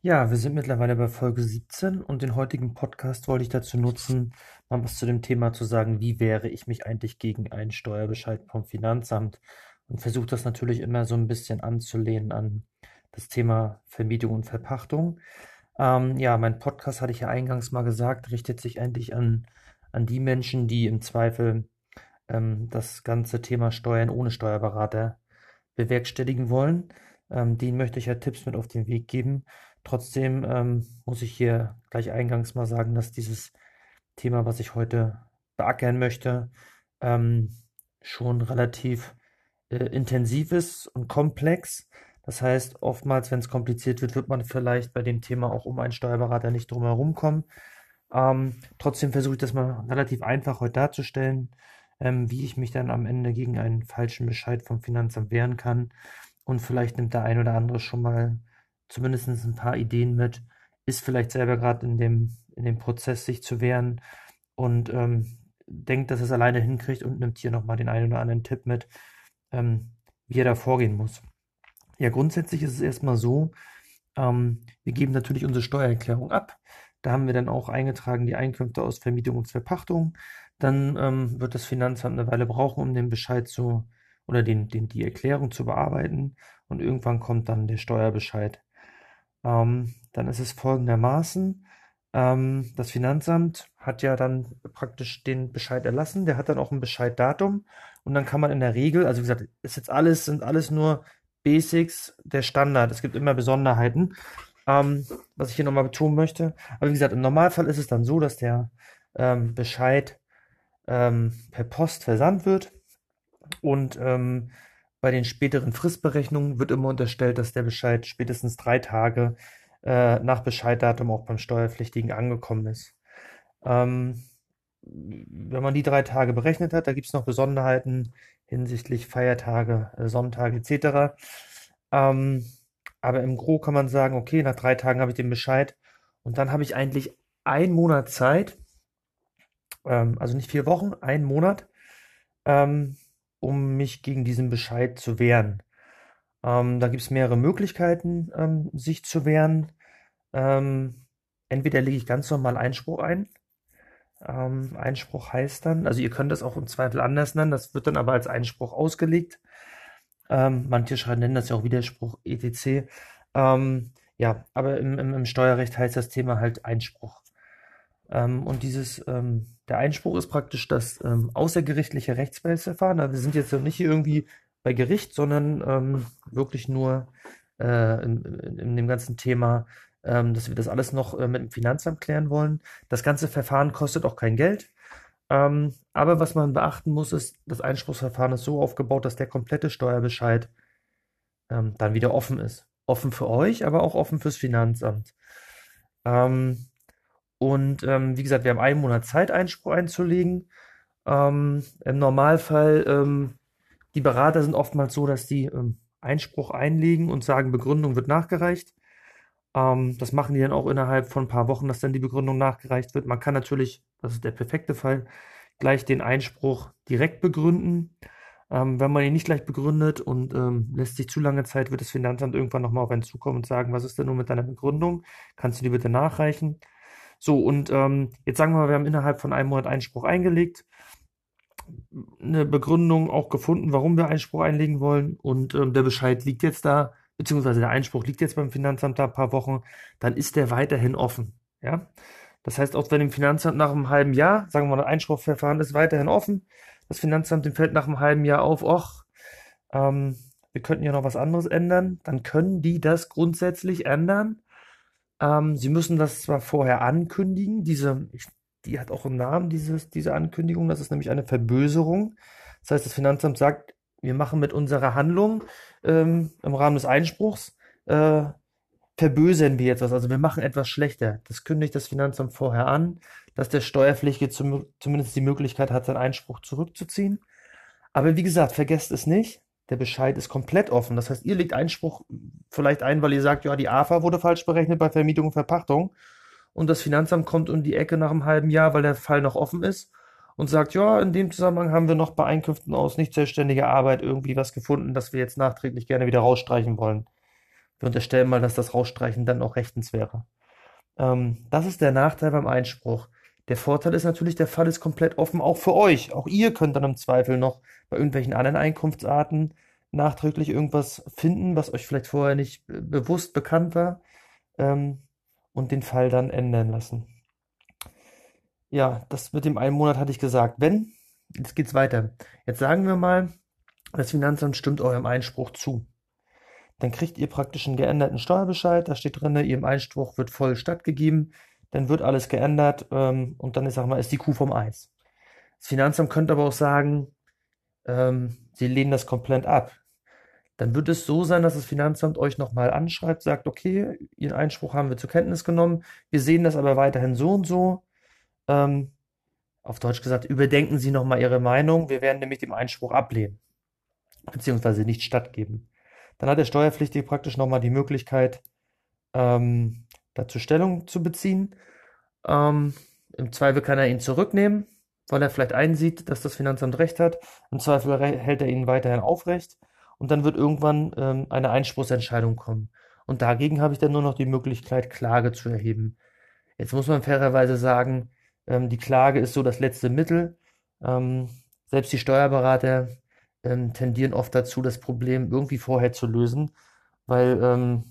Ja, wir sind mittlerweile bei Folge 17 und den heutigen Podcast wollte ich dazu nutzen, mal was zu dem Thema zu sagen, wie wehre ich mich eigentlich gegen einen Steuerbescheid vom Finanzamt und versuche das natürlich immer so ein bisschen anzulehnen an das Thema Vermietung und Verpachtung. Ähm, ja, mein Podcast, hatte ich ja eingangs mal gesagt, richtet sich eigentlich an, an die Menschen, die im Zweifel ähm, das ganze Thema Steuern ohne Steuerberater bewerkstelligen wollen. Ähm, denen möchte ich ja Tipps mit auf den Weg geben. Trotzdem ähm, muss ich hier gleich eingangs mal sagen, dass dieses Thema, was ich heute beackern möchte, ähm, schon relativ äh, intensiv ist und komplex. Das heißt, oftmals, wenn es kompliziert wird, wird man vielleicht bei dem Thema auch um einen Steuerberater nicht drum herum kommen. Ähm, trotzdem versuche ich das mal relativ einfach heute darzustellen, ähm, wie ich mich dann am Ende gegen einen falschen Bescheid vom Finanzamt wehren kann. Und vielleicht nimmt der ein oder andere schon mal zumindest ein paar Ideen mit, ist vielleicht selber gerade in dem, in dem Prozess, sich zu wehren und ähm, denkt, dass es alleine hinkriegt und nimmt hier nochmal den einen oder anderen Tipp mit, ähm, wie er da vorgehen muss. Ja, grundsätzlich ist es erstmal so, ähm, wir geben natürlich unsere Steuererklärung ab. Da haben wir dann auch eingetragen die Einkünfte aus Vermietung und Verpachtung. Dann ähm, wird das Finanzamt eine Weile brauchen, um den Bescheid zu oder den, den, die Erklärung zu bearbeiten. Und irgendwann kommt dann der Steuerbescheid. Ähm, dann ist es folgendermaßen. Ähm, das Finanzamt hat ja dann praktisch den Bescheid erlassen. Der hat dann auch ein Bescheiddatum. Und dann kann man in der Regel, also wie gesagt, ist jetzt alles, sind alles nur Basics der Standard. Es gibt immer Besonderheiten, ähm, was ich hier nochmal betonen möchte. Aber wie gesagt, im Normalfall ist es dann so, dass der ähm, Bescheid ähm, per Post versandt wird und ähm, bei den späteren Fristberechnungen wird immer unterstellt, dass der Bescheid spätestens drei Tage äh, nach Bescheiddatum auch beim Steuerpflichtigen angekommen ist. Ähm, wenn man die drei Tage berechnet hat, da gibt es noch Besonderheiten hinsichtlich Feiertage, äh, Sonntage etc. Ähm, aber im Gro kann man sagen, okay, nach drei Tagen habe ich den Bescheid und dann habe ich eigentlich einen Monat Zeit, ähm, also nicht vier Wochen, einen Monat, ähm, um mich gegen diesen Bescheid zu wehren. Ähm, da gibt es mehrere Möglichkeiten, ähm, sich zu wehren. Ähm, entweder lege ich ganz normal Einspruch ein. Ähm, Einspruch heißt dann, also ihr könnt das auch im Zweifel anders nennen, das wird dann aber als Einspruch ausgelegt. Ähm, manche nennen das ja auch Widerspruch etc. Ähm, ja, aber im, im, im Steuerrecht heißt das Thema halt Einspruch. Ähm, und dieses, ähm, der Einspruch ist praktisch das ähm, außergerichtliche Rechtsbehelfsverfahren. Also wir sind jetzt nicht irgendwie bei Gericht, sondern ähm, wirklich nur äh, in, in, in, dem ganzen Thema, ähm, dass wir das alles noch äh, mit dem Finanzamt klären wollen. Das ganze Verfahren kostet auch kein Geld. Ähm, aber was man beachten muss, ist, das Einspruchsverfahren ist so aufgebaut, dass der komplette Steuerbescheid dann wieder offen ist. Offen für euch, aber auch offen fürs Finanzamt. Ähm, und ähm, wie gesagt, wir haben einen Monat Zeit, Einspruch einzulegen. Ähm, Im Normalfall, ähm, die Berater sind oftmals so, dass die ähm, Einspruch einlegen und sagen, Begründung wird nachgereicht. Ähm, das machen die dann auch innerhalb von ein paar Wochen, dass dann die Begründung nachgereicht wird. Man kann natürlich, das ist der perfekte Fall, gleich den Einspruch direkt begründen. Ähm, wenn man ihn nicht gleich begründet und ähm, lässt sich zu lange Zeit, wird das Finanzamt irgendwann nochmal auf einen zukommen und sagen, was ist denn nun mit deiner Begründung? Kannst du die bitte nachreichen? So, und ähm, jetzt sagen wir mal, wir haben innerhalb von einem Monat Einspruch eingelegt, eine Begründung auch gefunden, warum wir Einspruch einlegen wollen und ähm, der Bescheid liegt jetzt da, beziehungsweise der Einspruch liegt jetzt beim Finanzamt da ein paar Wochen, dann ist der weiterhin offen. Ja? Das heißt, auch wenn im Finanzamt nach einem halben Jahr, sagen wir mal, das Einspruchverfahren ist weiterhin offen, das Finanzamt dem fällt nach einem halben Jahr auf, ach, ähm, wir könnten ja noch was anderes ändern, dann können die das grundsätzlich ändern ähm, sie müssen das zwar vorher ankündigen, diese, die hat auch einen Namen, dieses, diese Ankündigung, das ist nämlich eine Verböserung. Das heißt, das Finanzamt sagt, wir machen mit unserer Handlung ähm, im Rahmen des Einspruchs, äh, verbösern wir jetzt was, also wir machen etwas schlechter. Das kündigt das Finanzamt vorher an, dass der Steuerpflichtige zum, zumindest die Möglichkeit hat, seinen Einspruch zurückzuziehen. Aber wie gesagt, vergesst es nicht, der Bescheid ist komplett offen. Das heißt, ihr legt Einspruch vielleicht ein, weil ihr sagt, ja, die AFA wurde falsch berechnet bei Vermietung und Verpachtung. Und das Finanzamt kommt um die Ecke nach einem halben Jahr, weil der Fall noch offen ist und sagt, ja, in dem Zusammenhang haben wir noch bei Einkünften aus nicht selbstständiger Arbeit irgendwie was gefunden, das wir jetzt nachträglich gerne wieder rausstreichen wollen. Wir unterstellen mal, dass das Rausstreichen dann auch rechtens wäre. Ähm, das ist der Nachteil beim Einspruch. Der Vorteil ist natürlich, der Fall ist komplett offen, auch für euch. Auch ihr könnt dann im Zweifel noch bei irgendwelchen anderen Einkunftsarten nachträglich irgendwas finden, was euch vielleicht vorher nicht bewusst bekannt war, ähm, und den Fall dann ändern lassen. Ja, das mit dem einen Monat hatte ich gesagt. Wenn, jetzt geht's weiter. Jetzt sagen wir mal, das Finanzamt stimmt eurem Einspruch zu. Dann kriegt ihr praktisch einen geänderten Steuerbescheid. Da steht drin, ihrem Einspruch wird voll stattgegeben dann wird alles geändert ähm, und dann, ich sag mal, ist die Kuh vom Eis. Das Finanzamt könnte aber auch sagen, ähm, sie lehnen das komplett ab. Dann wird es so sein, dass das Finanzamt euch nochmal anschreibt, sagt, okay, Ihren Einspruch haben wir zur Kenntnis genommen, wir sehen das aber weiterhin so und so. Ähm, auf Deutsch gesagt, überdenken Sie nochmal Ihre Meinung, wir werden nämlich dem Einspruch ablehnen, beziehungsweise nicht stattgeben. Dann hat der Steuerpflichtige praktisch nochmal die Möglichkeit, ähm, dazu Stellung zu beziehen. Ähm, Im Zweifel kann er ihn zurücknehmen, weil er vielleicht einsieht, dass das Finanzamt recht hat. Im Zweifel hält er ihn weiterhin aufrecht und dann wird irgendwann ähm, eine Einspruchsentscheidung kommen. Und dagegen habe ich dann nur noch die Möglichkeit, Klage zu erheben. Jetzt muss man fairerweise sagen, ähm, die Klage ist so das letzte Mittel. Ähm, selbst die Steuerberater ähm, tendieren oft dazu, das Problem irgendwie vorher zu lösen, weil ähm,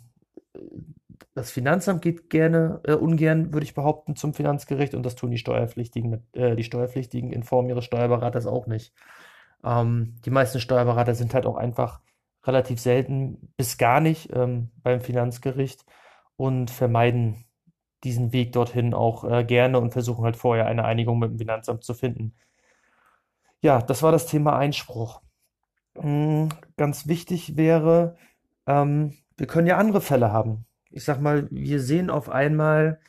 das Finanzamt geht gerne, äh, ungern, würde ich behaupten, zum Finanzgericht und das tun die Steuerpflichtigen, äh, die Steuerpflichtigen in Form ihres Steuerberaters auch nicht. Ähm, die meisten Steuerberater sind halt auch einfach relativ selten bis gar nicht ähm, beim Finanzgericht und vermeiden diesen Weg dorthin auch äh, gerne und versuchen halt vorher eine Einigung mit dem Finanzamt zu finden. Ja, das war das Thema Einspruch. Mhm, ganz wichtig wäre, ähm, wir können ja andere Fälle haben ich sag mal, wir sehen auf einmal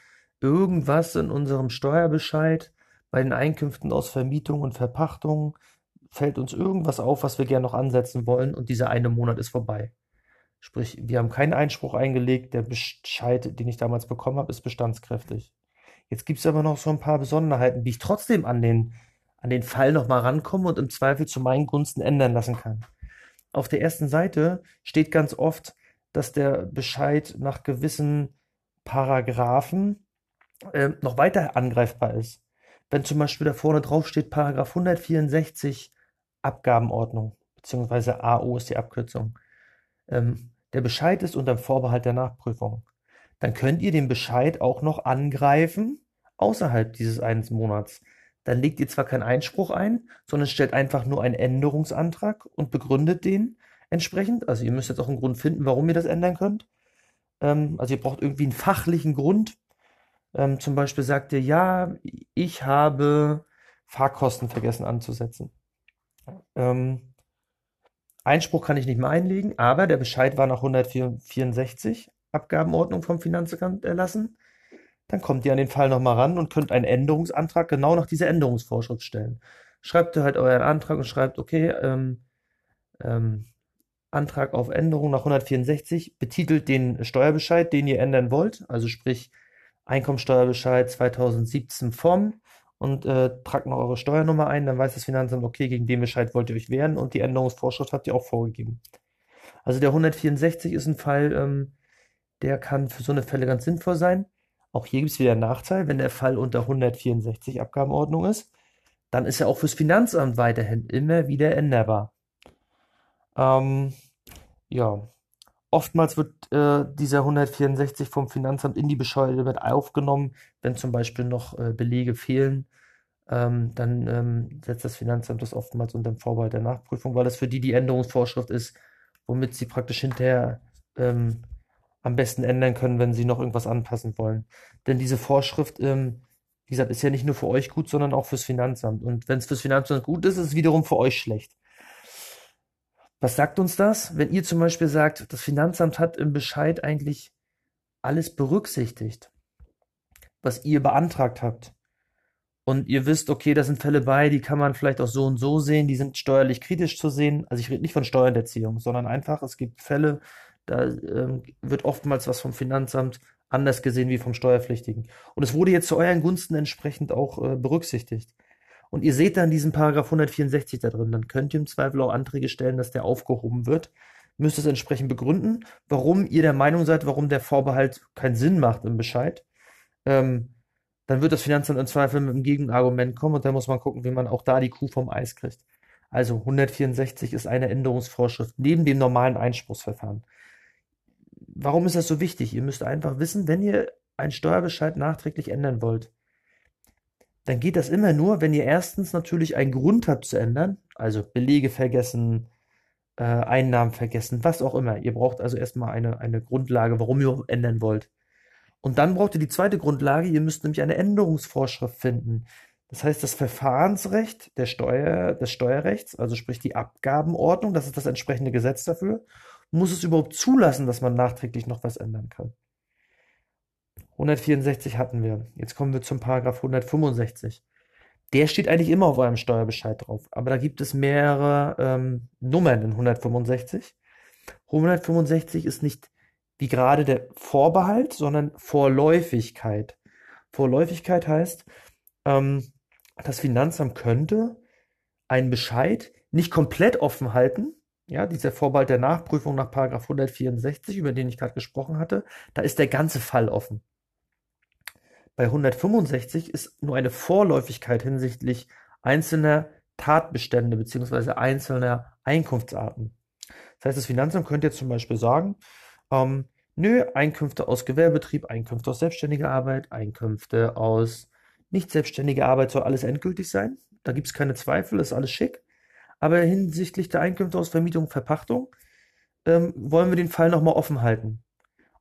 irgendwas in unserem Steuerbescheid bei den Einkünften aus Vermietung und Verpachtung, fällt uns irgendwas auf, was wir gerne noch ansetzen wollen und dieser eine Monat ist vorbei. Sprich, wir haben keinen Einspruch eingelegt, der Bescheid, den ich damals bekommen habe, ist bestandskräftig. Jetzt gibt es aber noch so ein paar Besonderheiten, wie ich trotzdem an den, an den Fall nochmal rankomme und im Zweifel zu meinen Gunsten ändern lassen kann. Auf der ersten Seite steht ganz oft, dass der Bescheid nach gewissen Paragraphen äh, noch weiter angreifbar ist. Wenn zum Beispiel da vorne drauf steht Paragraph 164 Abgabenordnung, beziehungsweise AO ist die Abkürzung. Ähm, der Bescheid ist unter Vorbehalt der Nachprüfung. Dann könnt ihr den Bescheid auch noch angreifen außerhalb dieses einen Monats. Dann legt ihr zwar keinen Einspruch ein, sondern stellt einfach nur einen Änderungsantrag und begründet den entsprechend. Also ihr müsst jetzt auch einen Grund finden, warum ihr das ändern könnt. Ähm, also ihr braucht irgendwie einen fachlichen Grund. Ähm, zum Beispiel sagt ihr, ja, ich habe Fahrkosten vergessen anzusetzen. Ähm, Einspruch kann ich nicht mehr einlegen, aber der Bescheid war nach 164 Abgabenordnung vom Finanzamt erlassen. Dann kommt ihr an den Fall nochmal ran und könnt einen Änderungsantrag genau nach dieser Änderungsvorschrift stellen. Schreibt ihr halt euren Antrag und schreibt, okay, ähm, ähm, Antrag auf Änderung nach 164 betitelt den Steuerbescheid, den ihr ändern wollt, also sprich Einkommensteuerbescheid 2017 vom und äh, tragt noch eure Steuernummer ein, dann weiß das Finanzamt, okay, gegen den Bescheid wollt ihr euch wehren und die Änderungsvorschrift habt ihr auch vorgegeben. Also der 164 ist ein Fall, ähm, der kann für so eine Fälle ganz sinnvoll sein. Auch hier gibt es wieder einen Nachteil, wenn der Fall unter 164 Abgabenordnung ist, dann ist er auch fürs Finanzamt weiterhin immer wieder änderbar. Ähm, ja, oftmals wird äh, dieser 164 vom Finanzamt in die Bescheide mit aufgenommen, wenn zum Beispiel noch äh, Belege fehlen. Ähm, dann ähm, setzt das Finanzamt das oftmals unter dem Vorbehalt der Nachprüfung, weil das für die die Änderungsvorschrift ist, womit sie praktisch hinterher ähm, am besten ändern können, wenn sie noch irgendwas anpassen wollen. Denn diese Vorschrift, ähm, wie gesagt, ist ja nicht nur für euch gut, sondern auch fürs Finanzamt. Und wenn es fürs Finanzamt gut ist, ist es wiederum für euch schlecht. Was sagt uns das? Wenn ihr zum Beispiel sagt, das Finanzamt hat im Bescheid eigentlich alles berücksichtigt, was ihr beantragt habt. Und ihr wisst, okay, da sind Fälle bei, die kann man vielleicht auch so und so sehen, die sind steuerlich kritisch zu sehen. Also ich rede nicht von Steuererziehung, sondern einfach, es gibt Fälle, da ähm, wird oftmals was vom Finanzamt anders gesehen wie vom Steuerpflichtigen. Und es wurde jetzt zu euren Gunsten entsprechend auch äh, berücksichtigt. Und ihr seht dann diesen Paragraph 164 da drin. Dann könnt ihr im Zweifel auch Anträge stellen, dass der aufgehoben wird, müsst es entsprechend begründen, warum ihr der Meinung seid, warum der Vorbehalt keinen Sinn macht im Bescheid. Ähm, dann wird das Finanzamt im Zweifel mit einem Gegenargument kommen und dann muss man gucken, wie man auch da die Kuh vom Eis kriegt. Also 164 ist eine Änderungsvorschrift neben dem normalen Einspruchsverfahren. Warum ist das so wichtig? Ihr müsst einfach wissen, wenn ihr einen Steuerbescheid nachträglich ändern wollt, dann geht das immer nur, wenn ihr erstens natürlich einen Grund habt zu ändern, also Belege vergessen, äh, Einnahmen vergessen, was auch immer. Ihr braucht also erstmal eine, eine Grundlage, warum ihr ändern wollt. Und dann braucht ihr die zweite Grundlage, ihr müsst nämlich eine Änderungsvorschrift finden. Das heißt, das Verfahrensrecht der Steuer, des Steuerrechts, also sprich die Abgabenordnung, das ist das entsprechende Gesetz dafür, muss es überhaupt zulassen, dass man nachträglich noch was ändern kann. 164 hatten wir. Jetzt kommen wir zum Paragraph 165. Der steht eigentlich immer auf eurem Steuerbescheid drauf, aber da gibt es mehrere ähm, Nummern in 165. 165 ist nicht wie gerade der Vorbehalt, sondern Vorläufigkeit. Vorläufigkeit heißt, ähm, das Finanzamt könnte einen Bescheid nicht komplett offen halten. Ja, dieser Vorbehalt der Nachprüfung nach Paragraph 164, über den ich gerade gesprochen hatte, da ist der ganze Fall offen. Bei 165 ist nur eine Vorläufigkeit hinsichtlich einzelner Tatbestände bzw. einzelner Einkunftsarten. Das heißt, das Finanzamt könnte jetzt zum Beispiel sagen, ähm, nö, Einkünfte aus Gewerbetrieb, Einkünfte aus selbstständiger Arbeit, Einkünfte aus nicht selbstständiger Arbeit soll alles endgültig sein. Da gibt es keine Zweifel, ist alles schick. Aber hinsichtlich der Einkünfte aus Vermietung und Verpachtung ähm, wollen wir den Fall nochmal offen halten.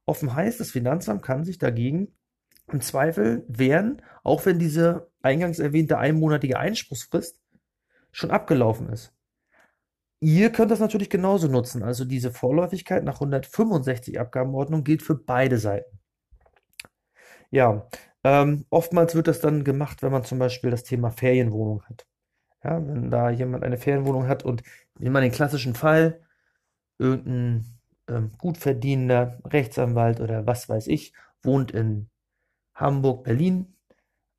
Offen heißt, das Finanzamt kann sich dagegen im Zweifel wehren, auch wenn diese eingangs erwähnte einmonatige Einspruchsfrist schon abgelaufen ist. Ihr könnt das natürlich genauso nutzen. Also diese Vorläufigkeit nach 165 Abgabenordnung gilt für beide Seiten. Ja, ähm, oftmals wird das dann gemacht, wenn man zum Beispiel das Thema Ferienwohnung hat. Ja, wenn da jemand eine Ferienwohnung hat und nehmen wir den klassischen Fall, irgendein ähm, gut verdienender Rechtsanwalt oder was weiß ich, wohnt in Hamburg, Berlin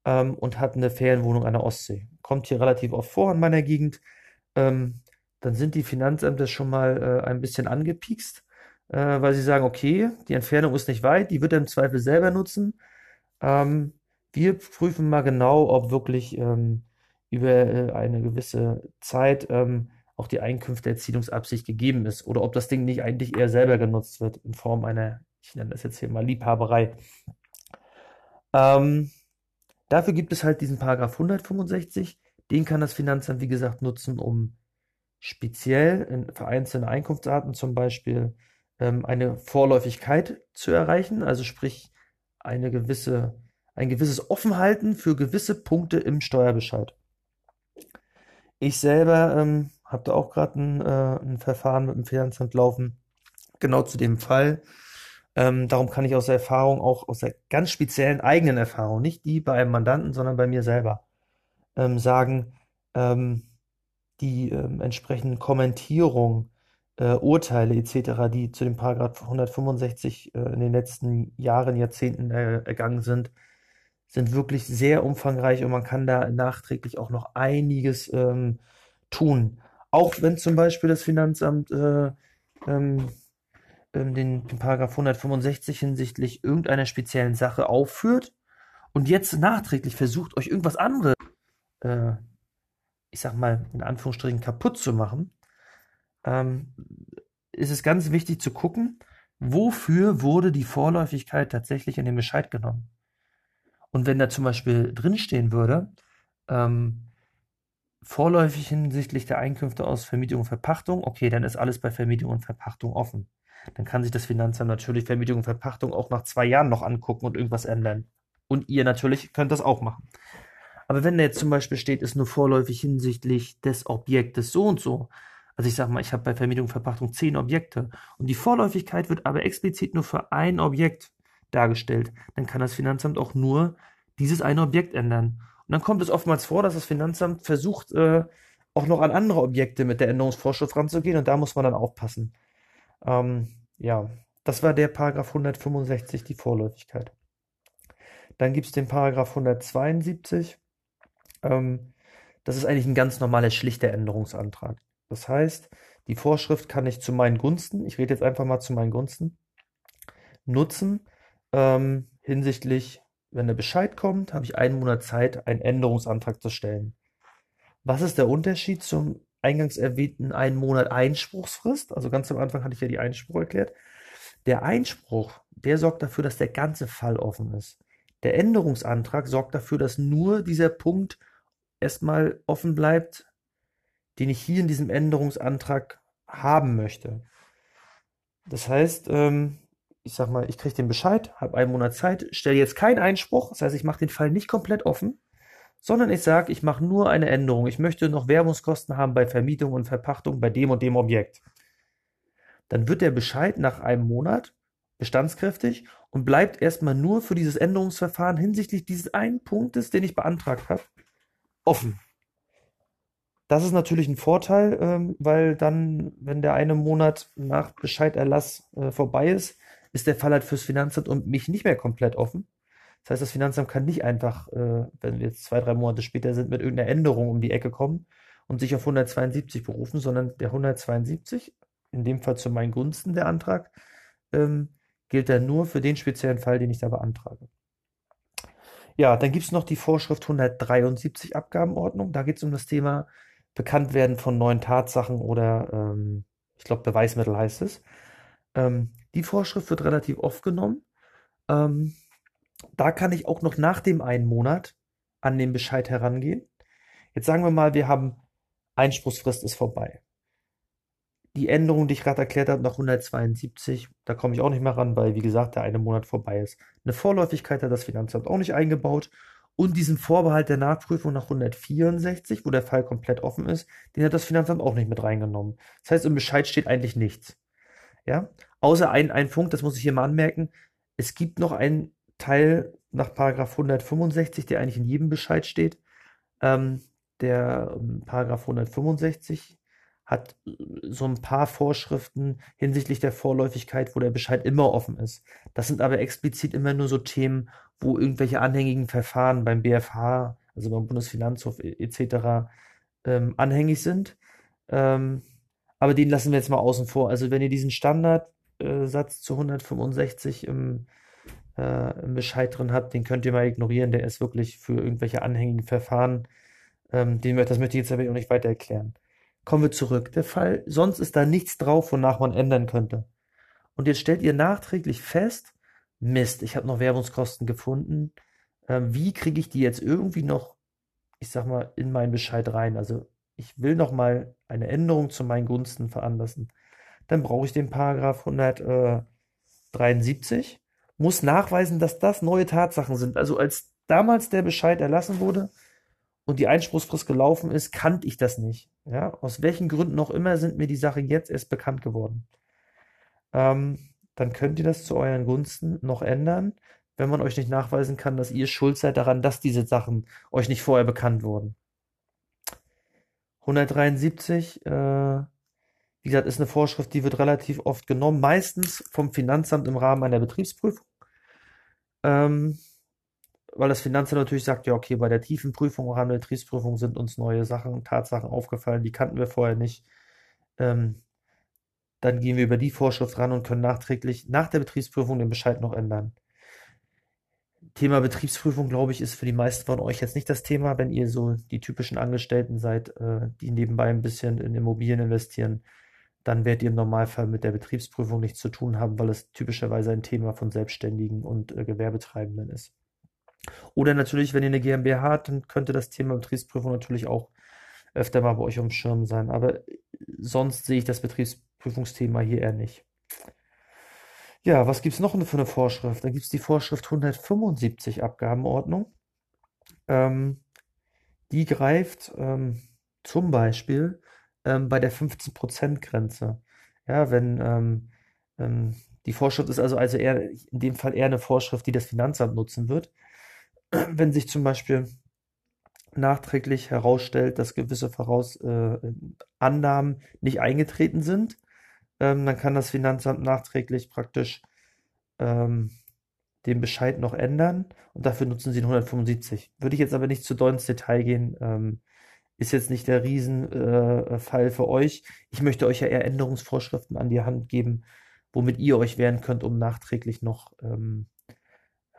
ähm, und hat eine Ferienwohnung an der Ostsee. Kommt hier relativ oft vor in meiner Gegend. Ähm, dann sind die Finanzämter schon mal äh, ein bisschen angepiekst, äh, weil sie sagen, okay, die Entfernung ist nicht weit, die wird er im Zweifel selber nutzen. Ähm, wir prüfen mal genau, ob wirklich ähm, über äh, eine gewisse Zeit ähm, auch die Einkünfteerzielungsabsicht gegeben ist oder ob das Ding nicht eigentlich eher selber genutzt wird in Form einer, ich nenne das jetzt hier mal Liebhaberei. Ähm, dafür gibt es halt diesen Paragraph 165. Den kann das Finanzamt, wie gesagt, nutzen, um speziell in, für einzelne Einkunftsarten zum Beispiel ähm, eine Vorläufigkeit zu erreichen, also sprich eine gewisse, ein gewisses Offenhalten für gewisse Punkte im Steuerbescheid. Ich selber ähm, habe da auch gerade ein, äh, ein Verfahren mit dem Finanzamt laufen, genau zu dem Fall. Ähm, darum kann ich aus der Erfahrung, auch aus der ganz speziellen eigenen Erfahrung, nicht die bei einem Mandanten, sondern bei mir selber, ähm, sagen, ähm, die ähm, entsprechenden Kommentierungen, äh, Urteile etc., die zu dem Paragraph 165 äh, in den letzten Jahren, Jahrzehnten äh, ergangen sind, sind wirklich sehr umfangreich und man kann da nachträglich auch noch einiges ähm, tun. Auch wenn zum Beispiel das Finanzamt äh, ähm, ähm, den, den Paragraph 165 hinsichtlich irgendeiner speziellen Sache aufführt und jetzt nachträglich versucht, euch irgendwas anderes, äh, ich sag mal, in Anführungsstrichen kaputt zu machen, ähm, ist es ganz wichtig zu gucken, wofür wurde die Vorläufigkeit tatsächlich in den Bescheid genommen. Und wenn da zum Beispiel drinstehen würde, ähm, vorläufig hinsichtlich der Einkünfte aus Vermietung und Verpachtung, okay, dann ist alles bei Vermietung und Verpachtung offen dann kann sich das Finanzamt natürlich Vermietung und Verpachtung auch nach zwei Jahren noch angucken und irgendwas ändern. Und ihr natürlich könnt das auch machen. Aber wenn da jetzt zum Beispiel steht, ist nur vorläufig hinsichtlich des Objektes so und so. Also ich sag mal, ich habe bei Vermietung und Verpachtung zehn Objekte und die Vorläufigkeit wird aber explizit nur für ein Objekt dargestellt. Dann kann das Finanzamt auch nur dieses eine Objekt ändern. Und dann kommt es oftmals vor, dass das Finanzamt versucht, äh, auch noch an andere Objekte mit der Änderungsvorschrift ranzugehen und da muss man dann aufpassen. Ähm, ja, das war der Paragraph 165, die Vorläufigkeit. Dann gibt es den Paragraph 172. Ähm, das ist eigentlich ein ganz normaler, schlichter Änderungsantrag. Das heißt, Die Vorschrift kann ich zu meinen Gunsten, ich rede jetzt einfach mal zu meinen Gunsten, nutzen ähm, hinsichtlich, wenn der Bescheid kommt, habe ich einen Monat Zeit, einen Änderungsantrag zu stellen. Was ist der Unterschied zum eingangs erwähnten einen Monat Einspruchsfrist? Also ganz am Anfang hatte ich ja die Einspruch erklärt. Der Einspruch, der sorgt dafür, dass der ganze Fall offen ist. Der Änderungsantrag sorgt dafür, dass nur dieser Punkt erstmal offen bleibt, den ich hier in diesem Änderungsantrag haben möchte. Das heißt, ähm, ich sag mal, ich kriege den Bescheid, habe einen Monat Zeit, stelle jetzt keinen Einspruch, das heißt, ich mache den Fall nicht komplett offen, sondern ich sage, ich mache nur eine Änderung. Ich möchte noch Werbungskosten haben bei Vermietung und Verpachtung bei dem und dem Objekt. Dann wird der Bescheid nach einem Monat bestandskräftig und bleibt erstmal nur für dieses Änderungsverfahren hinsichtlich dieses einen Punktes, den ich beantragt habe, offen. Das ist natürlich ein Vorteil, ähm, weil dann, wenn der eine Monat nach Bescheiderlass äh, vorbei ist, ist der Fall halt fürs Finanzamt und mich nicht mehr komplett offen. Das heißt, das Finanzamt kann nicht einfach, äh, wenn wir jetzt zwei, drei Monate später sind, mit irgendeiner Änderung um die Ecke kommen und sich auf 172 berufen, sondern der 172, in dem Fall zu meinen Gunsten der Antrag, ähm, gilt dann nur für den speziellen Fall, den ich da beantrage. Ja, dann gibt es noch die Vorschrift 173 Abgabenordnung. Da geht es um das Thema Bekanntwerden von neuen Tatsachen oder ähm, ich glaube Beweismittel heißt es. Ähm, die Vorschrift wird relativ oft genommen. Ähm, da kann ich auch noch nach dem einen Monat an den Bescheid herangehen. Jetzt sagen wir mal, wir haben Einspruchsfrist ist vorbei die Änderung, die ich gerade erklärt habe, nach 172, da komme ich auch nicht mehr ran, weil, wie gesagt, der eine Monat vorbei ist. Eine Vorläufigkeit hat das Finanzamt auch nicht eingebaut. Und diesen Vorbehalt der Nachprüfung nach 164, wo der Fall komplett offen ist, den hat das Finanzamt auch nicht mit reingenommen. Das heißt, im Bescheid steht eigentlich nichts. Ja? Außer ein, ein Punkt, das muss ich hier mal anmerken. Es gibt noch einen Teil nach Paragraph 165, der eigentlich in jedem Bescheid steht. Ähm, der ähm, Paragraph 165 hat äh, so ein paar Vorschriften hinsichtlich der Vorläufigkeit, wo der Bescheid immer offen ist. Das sind aber explizit immer nur so Themen, wo irgendwelche anhängigen Verfahren beim BFH, also beim Bundesfinanzhof etc. Ähm, anhängig sind. Ähm, aber den lassen wir jetzt mal außen vor. Also wenn ihr diesen Standardsatz äh, zu 165 im, äh, Bescheid drin habt, den könnt ihr mal ignorieren. Der ist wirklich für irgendwelche anhängigen Verfahren. Ähm, den, das möchte ich jetzt aber auch nicht weiter erklären. Kommen wir zurück. Der Fall, sonst ist da nichts drauf, wonach man ändern könnte. Und jetzt stellt ihr nachträglich fest, Mist, ich habe noch Werbungskosten gefunden. Ähm, wie kriege ich die jetzt irgendwie noch, ich sag mal, in meinen Bescheid rein? Also ich will noch mal eine Änderung zu meinen Gunsten veranlassen. Dann brauche ich den Paragraph 173, muss nachweisen, dass das neue Tatsachen sind. Also als damals der Bescheid erlassen wurde, und die Einspruchsfrist gelaufen ist, kannte ich das nicht. Ja, aus welchen Gründen auch immer sind mir die Sachen jetzt erst bekannt geworden. Ähm, dann könnt ihr das zu euren Gunsten noch ändern, wenn man euch nicht nachweisen kann, dass ihr schuld seid daran, dass diese Sachen euch nicht vorher bekannt wurden. 173, äh, wie gesagt, ist eine Vorschrift, die wird relativ oft genommen, meistens vom Finanzamt im Rahmen einer Betriebsprüfung. Ähm, weil das Finanzamt natürlich sagt, ja, okay, bei der tiefen Prüfung, oder Betriebsprüfung sind uns neue Sachen, Tatsachen aufgefallen, die kannten wir vorher nicht. Ähm, dann gehen wir über die Vorschrift ran und können nachträglich nach der Betriebsprüfung den Bescheid noch ändern. Thema Betriebsprüfung, glaube ich, ist für die meisten von euch jetzt nicht das Thema, wenn ihr so die typischen Angestellten seid, äh, die nebenbei ein bisschen in Immobilien investieren, dann werdet ihr im Normalfall mit der Betriebsprüfung nichts zu tun haben, weil es typischerweise ein Thema von Selbstständigen und äh, Gewerbetreibenden ist. Oder natürlich, wenn ihr eine GmbH habt, dann könnte das Thema Betriebsprüfung natürlich auch öfter mal bei euch auf Schirm sein. Aber sonst sehe ich das Betriebsprüfungsthema hier eher nicht. Ja, was gibt es noch für eine Vorschrift? Dann gibt es die Vorschrift 175 Abgabenordnung. Ähm, die greift ähm, zum Beispiel ähm, bei der 15%-Grenze. Ja, wenn ähm, ähm, die Vorschrift ist also, also eher in dem Fall eher eine Vorschrift, die das Finanzamt nutzen wird wenn sich zum Beispiel nachträglich herausstellt, dass gewisse Voraus äh, Annahmen nicht eingetreten sind, ähm, dann kann das Finanzamt nachträglich praktisch ähm, den Bescheid noch ändern und dafür nutzen sie den 175. Würde ich jetzt aber nicht zu doll ins Detail gehen. Ähm, ist jetzt nicht der Riesenfall äh, für euch. Ich möchte euch ja eher Änderungsvorschriften an die Hand geben, womit ihr euch wehren könnt, um nachträglich noch ähm,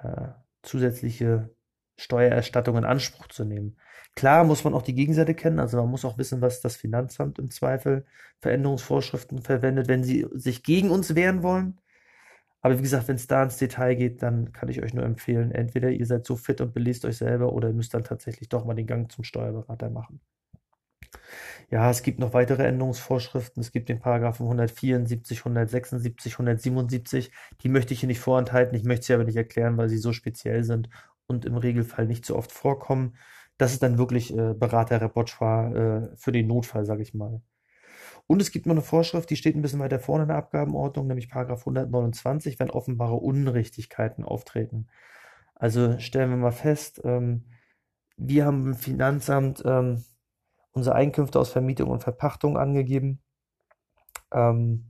äh, zusätzliche Steuererstattung in Anspruch zu nehmen. Klar muss man auch die Gegenseite kennen, also man muss auch wissen, was das Finanzamt im Zweifel für Änderungsvorschriften verwendet, wenn sie sich gegen uns wehren wollen. Aber wie gesagt, wenn es da ins Detail geht, dann kann ich euch nur empfehlen, entweder ihr seid so fit und belest euch selber oder ihr müsst dann tatsächlich doch mal den Gang zum Steuerberater machen. Ja, es gibt noch weitere Änderungsvorschriften. Es gibt den Paragraphen 174, 176, 177. Die möchte ich hier nicht vorenthalten. Ich möchte sie aber nicht erklären, weil sie so speziell sind und im Regelfall nicht so oft vorkommen. Das ist dann wirklich äh, Beraterrepertoire äh, für den Notfall, sage ich mal. Und es gibt noch eine Vorschrift, die steht ein bisschen weiter vorne in der Abgabenordnung, nämlich Paragraph 129, wenn offenbare Unrichtigkeiten auftreten. Also stellen wir mal fest, ähm, wir haben im Finanzamt ähm, unsere Einkünfte aus Vermietung und Verpachtung angegeben. Ähm,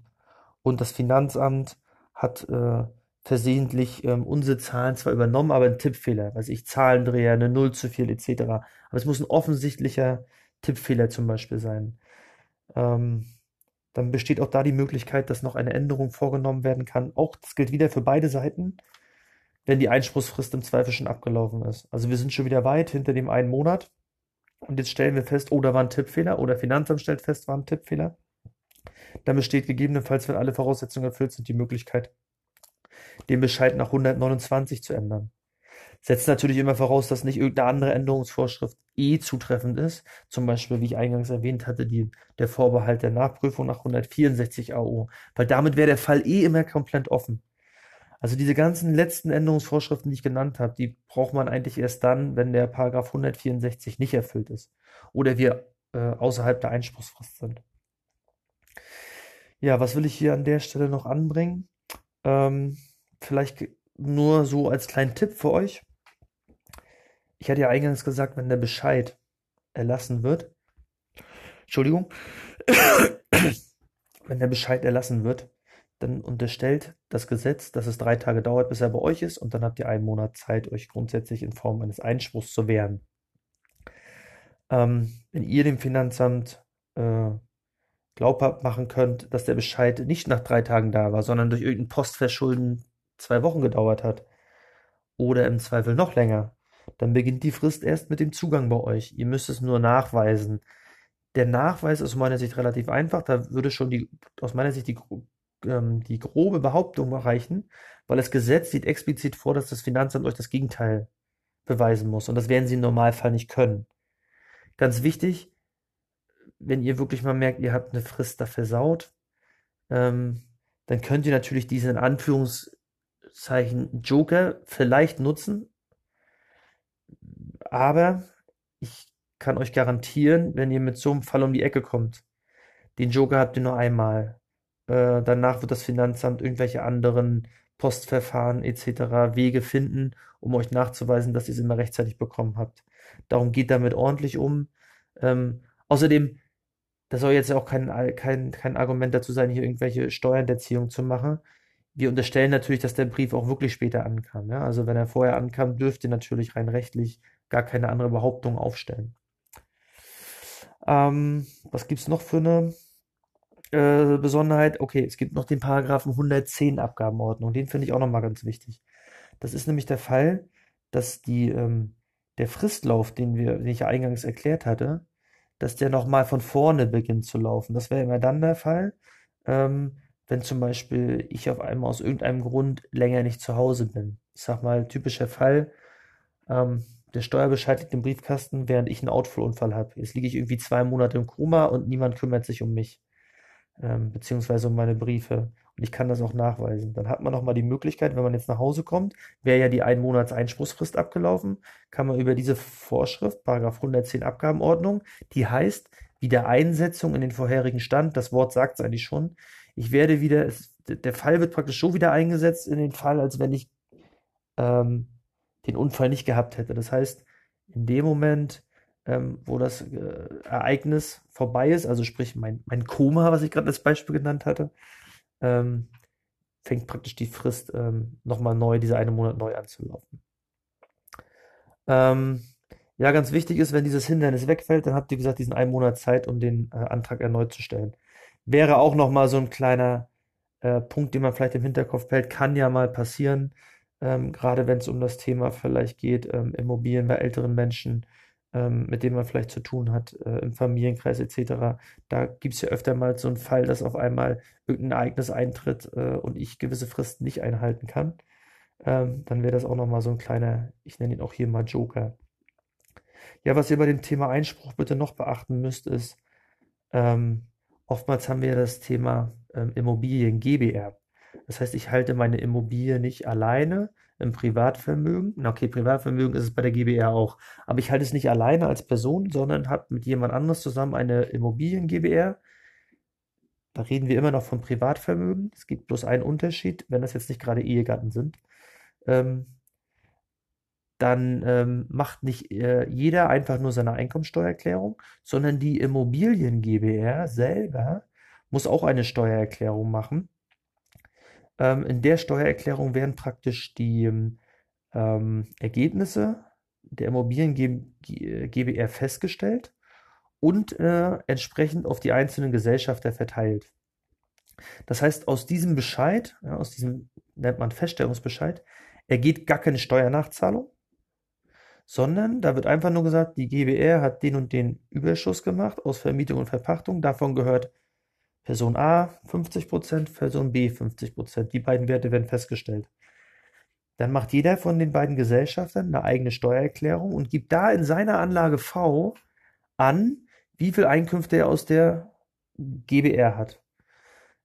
und das Finanzamt hat äh, versehentlich ähm, unsere Zahlen zwar übernommen, aber ein Tippfehler, weiß ich, Zahlendreher, eine Null zu viel etc. Aber es muss ein offensichtlicher Tippfehler zum Beispiel sein. Ähm, dann besteht auch da die Möglichkeit, dass noch eine Änderung vorgenommen werden kann. Auch das gilt wieder für beide Seiten, wenn die Einspruchsfrist im Zweifel schon abgelaufen ist. Also wir sind schon wieder weit hinter dem einen Monat. Und jetzt stellen wir fest, oh, war ein Tippfehler oder Finanzamt stellt fest, war ein Tippfehler. Dann besteht gegebenenfalls, wenn alle Voraussetzungen erfüllt sind, die Möglichkeit, den Bescheid nach 129 zu ändern. Setzt natürlich immer voraus, dass nicht irgendeine andere Änderungsvorschrift eh zutreffend ist. Zum Beispiel, wie ich eingangs erwähnt hatte, die, der Vorbehalt der Nachprüfung nach 164 AO. Weil damit wäre der Fall eh immer komplett offen. Also diese ganzen letzten Änderungsvorschriften, die ich genannt habe, die braucht man eigentlich erst dann, wenn der Paragraph 164 nicht erfüllt ist oder wir äh, außerhalb der Einspruchsfrist sind. Ja, was will ich hier an der Stelle noch anbringen? Ähm, vielleicht nur so als kleinen Tipp für euch. Ich hatte ja eingangs gesagt, wenn der Bescheid erlassen wird, Entschuldigung, wenn der Bescheid erlassen wird, dann unterstellt das Gesetz, dass es drei Tage dauert, bis er bei euch ist und dann habt ihr einen Monat Zeit, euch grundsätzlich in Form eines Einspruchs zu wehren. Ähm, wenn ihr dem Finanzamt äh, glaubhaft machen könnt, dass der Bescheid nicht nach drei Tagen da war, sondern durch irgendein Postverschulden zwei Wochen gedauert hat oder im Zweifel noch länger, dann beginnt die Frist erst mit dem Zugang bei euch. Ihr müsst es nur nachweisen. Der Nachweis ist aus meiner Sicht relativ einfach. Da würde schon die, aus meiner Sicht die ähm, die grobe Behauptung erreichen, weil das Gesetz sieht explizit vor, dass das Finanzamt euch das Gegenteil beweisen muss. Und das werden sie im Normalfall nicht können. Ganz wichtig, wenn ihr wirklich mal merkt, ihr habt eine Frist da versaut, ähm, dann könnt ihr natürlich diesen Anführungszeichen Joker vielleicht nutzen. Aber ich kann euch garantieren, wenn ihr mit so einem Fall um die Ecke kommt, den Joker habt ihr nur einmal. Äh, danach wird das Finanzamt irgendwelche anderen Postverfahren etc. Wege finden, um euch nachzuweisen, dass ihr es immer rechtzeitig bekommen habt. Darum geht damit ordentlich um. Ähm, außerdem, das soll jetzt auch kein, kein, kein Argument dazu sein, hier irgendwelche Steuerhinterziehung zu machen. Wir unterstellen natürlich, dass der Brief auch wirklich später ankam. Ja? Also wenn er vorher ankam, dürft ihr natürlich rein rechtlich gar keine andere Behauptung aufstellen. Ähm, was gibt's noch für eine äh, Besonderheit, okay, es gibt noch den Paragraphen 110 Abgabenordnung, den finde ich auch nochmal ganz wichtig. Das ist nämlich der Fall, dass die, ähm, der Fristlauf, den wir, den ich ja eingangs erklärt hatte, dass der nochmal von vorne beginnt zu laufen. Das wäre immer dann der Fall, ähm, wenn zum Beispiel ich auf einmal aus irgendeinem Grund länger nicht zu Hause bin. Ich sag mal, typischer Fall, ähm, der Steuerbescheid liegt im Briefkasten, während ich einen Outflow-Unfall habe. Jetzt liege ich irgendwie zwei Monate im Koma und niemand kümmert sich um mich ähm, beziehungsweise um meine Briefe. Und ich kann das auch nachweisen. Dann hat man nochmal die Möglichkeit, wenn man jetzt nach Hause kommt, wäre ja die ein Monats Einspruchsfrist abgelaufen, kann man über diese Vorschrift, Paragraph 110 Abgabenordnung, die heißt Wiedereinsetzung in den vorherigen Stand, das Wort sagt es eigentlich schon, ich werde wieder, es, der Fall wird praktisch so wieder eingesetzt in den Fall, als wenn ich ähm, den Unfall nicht gehabt hätte. Das heißt, in dem Moment, ähm, wo das äh, Ereignis vorbei ist, also sprich mein, mein Koma, was ich gerade als Beispiel genannt hatte, ähm, fängt praktisch die Frist ähm, nochmal neu, dieser eine Monat neu anzulaufen. Ähm, Ja, ganz wichtig ist, wenn dieses Hindernis wegfällt, dann habt ihr gesagt, diesen einen Monat Zeit, um den äh, Antrag erneut zu stellen. Wäre auch nochmal so ein kleiner äh, Punkt, den man vielleicht im Hinterkopf behält, kann ja mal passieren, ähm, gerade wenn es um das Thema vielleicht geht, ähm, Immobilien bei älteren Menschen, ähm, mit denen man vielleicht zu tun hat, äh, im Familienkreis etc. Da gibt es ja öfter mal so einen Fall, dass auf einmal irgendein Ereignis eintritt äh, und ich gewisse Fristen nicht einhalten kann. Ähm, dann wäre das auch nochmal so ein kleiner, ich nenne ihn auch hier mal Joker. Ja, was ihr bei dem Thema Einspruch bitte noch beachten müsst, ist, ähm, oftmals haben wir das Thema ähm, Immobilien GBR. Das heißt, ich halte meine Immobilie nicht alleine im Privatvermögen. Na okay, Privatvermögen ist es bei der GBR auch. Aber ich halte es nicht alleine als Person, sondern habe mit jemand anderes zusammen eine Immobilien GBR. Da reden wir immer noch von Privatvermögen. Es gibt bloß einen Unterschied, wenn das jetzt nicht gerade Ehegatten sind. Ähm, dann ähm, macht nicht äh, jeder einfach nur seine Einkommensteuererklärung, sondern die Immobilien GBR selber muss auch eine Steuererklärung machen. Ähm, in der Steuererklärung werden praktisch die ähm, Ergebnisse der Immobilien GBR festgestellt und äh, entsprechend auf die einzelnen Gesellschafter verteilt. Das heißt, aus diesem Bescheid, ja, aus diesem nennt man Feststellungsbescheid, ergeht gar keine Steuernachzahlung, sondern da wird einfach nur gesagt, die GBR hat den und den Überschuss gemacht aus Vermietung und Verpachtung. Davon gehört Person A 50%, Person B 50%. Die beiden Werte werden festgestellt. Dann macht jeder von den beiden Gesellschaftern eine eigene Steuererklärung und gibt da in seiner Anlage V an, wie viel Einkünfte er aus der GBR hat.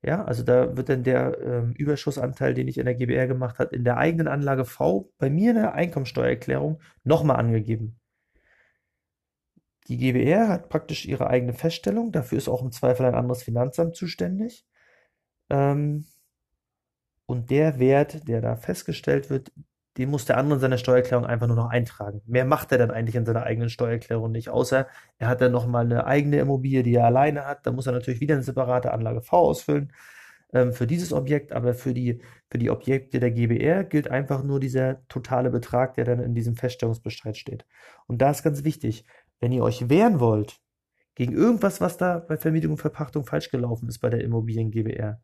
Ja, also da wird dann der ähm, Überschussanteil, den ich in der GBR gemacht habe, in der eigenen Anlage V bei mir in der Einkommensteuererklärung nochmal angegeben. Die GBR hat praktisch ihre eigene Feststellung, dafür ist auch im Zweifel ein anderes Finanzamt zuständig. Ähm, und der Wert, der da festgestellt wird, den muss der andere in seiner Steuererklärung einfach nur noch eintragen. Mehr macht er dann eigentlich in seiner eigenen Steuererklärung nicht, außer er hat dann nochmal eine eigene Immobilie, die er alleine hat. Da muss er natürlich wieder eine separate Anlage V ausfüllen ähm, für dieses Objekt, aber für die, für die Objekte der GBR gilt einfach nur dieser totale Betrag, der dann in diesem Feststellungsbescheid steht. Und da ist ganz wichtig, wenn ihr euch wehren wollt gegen irgendwas, was da bei Vermietung und Verpachtung falsch gelaufen ist bei der Immobilien GBR,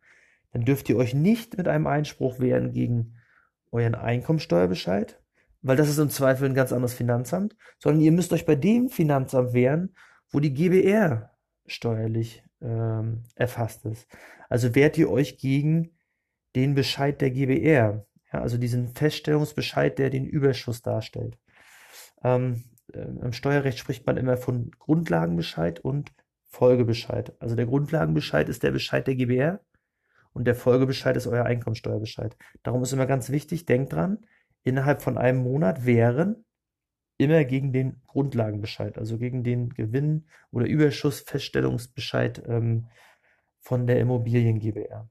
dann dürft ihr euch nicht mit einem Einspruch wehren gegen euren Einkommensteuerbescheid, weil das ist im Zweifel ein ganz anderes Finanzamt, sondern ihr müsst euch bei dem Finanzamt wehren, wo die GBR steuerlich ähm, erfasst ist. Also wehrt ihr euch gegen den Bescheid der GBR, ja, also diesen Feststellungsbescheid, der den Überschuss darstellt. Ähm, äh, Im Steuerrecht spricht man immer von Grundlagenbescheid und Folgebescheid. Also der Grundlagenbescheid ist der Bescheid der GBR und der Folgebescheid ist euer Einkommensteuerbescheid. Darum ist immer ganz wichtig, denkt dran, innerhalb von einem Monat wären immer gegen den Grundlagenbescheid, also gegen den Gewinn- oder Überschussfeststellungsbescheid ähm, von der Immobilien GbR.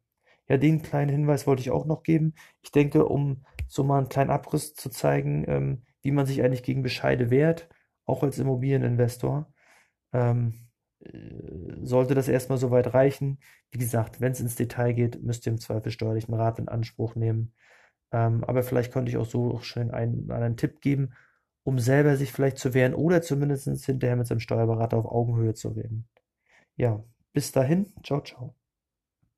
Ja, den kleinen Hinweis wollte ich auch noch geben. Ich denke, um so mal einen kleinen Abriss zu zeigen, ähm, wie man sich eigentlich gegen Bescheide wehrt, auch als Immobilieninvestor, ähm, äh, sollte das erstmal soweit reichen. Wie gesagt, wenn es ins Detail geht, müsst ihr im Zweifel steuerlichen Rat in Anspruch nehmen. Ähm, aber vielleicht konnte ich auch so auch schon einen, einen Tipp geben, um selber sich vielleicht zu wehren oder zumindest hinterher mit seinem Steuerberater auf Augenhöhe zu reden. Ja, bis dahin, ciao, ciao.